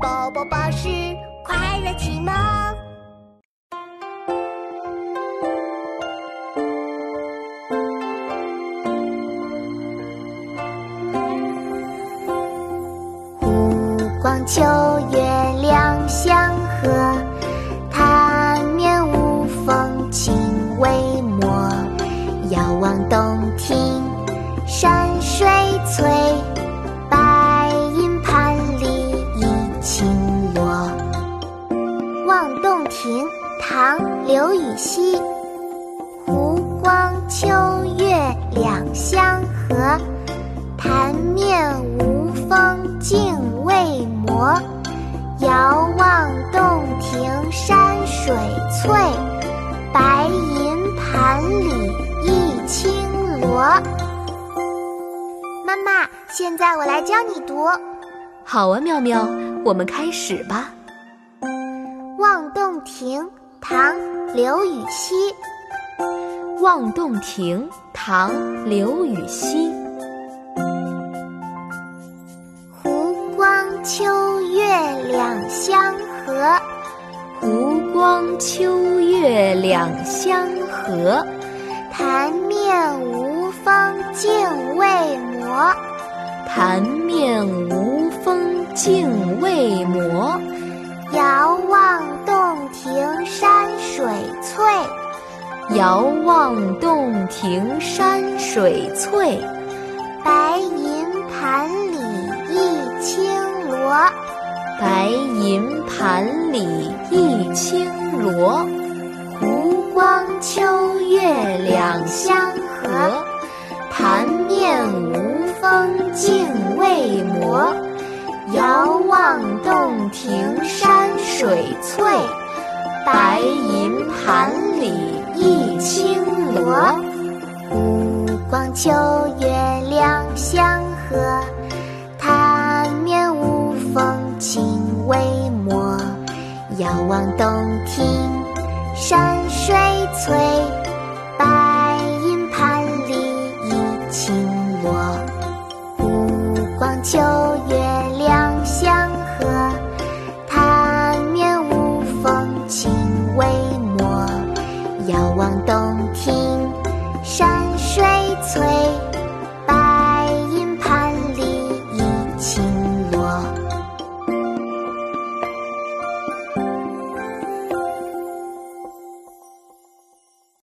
宝宝巴士快乐启蒙。湖光秋月两相和，潭面无风镜未磨。遥望洞亭，唐·刘禹锡。湖光秋月两相和，潭面无风镜未磨。遥望洞庭山水翠，白银盘里一青螺。妈妈，现在我来教你读《好啊，妙妙，我们开始吧。望洞庭》唐·刘禹锡。望洞庭，唐·刘禹锡。湖光秋月两相和，湖光秋月两相和。潭面无风镜未磨，潭面无风镜未磨。遥洞庭山水翠，遥望洞庭山水翠。白银盘里一青螺，白银盘里一青螺。湖光秋月两相和，潭面无风镜未磨。遥望洞庭山水翠，潭里一青螺湖光秋月两相和潭面无风镜未磨。遥望洞庭山水翠望洞庭山水翠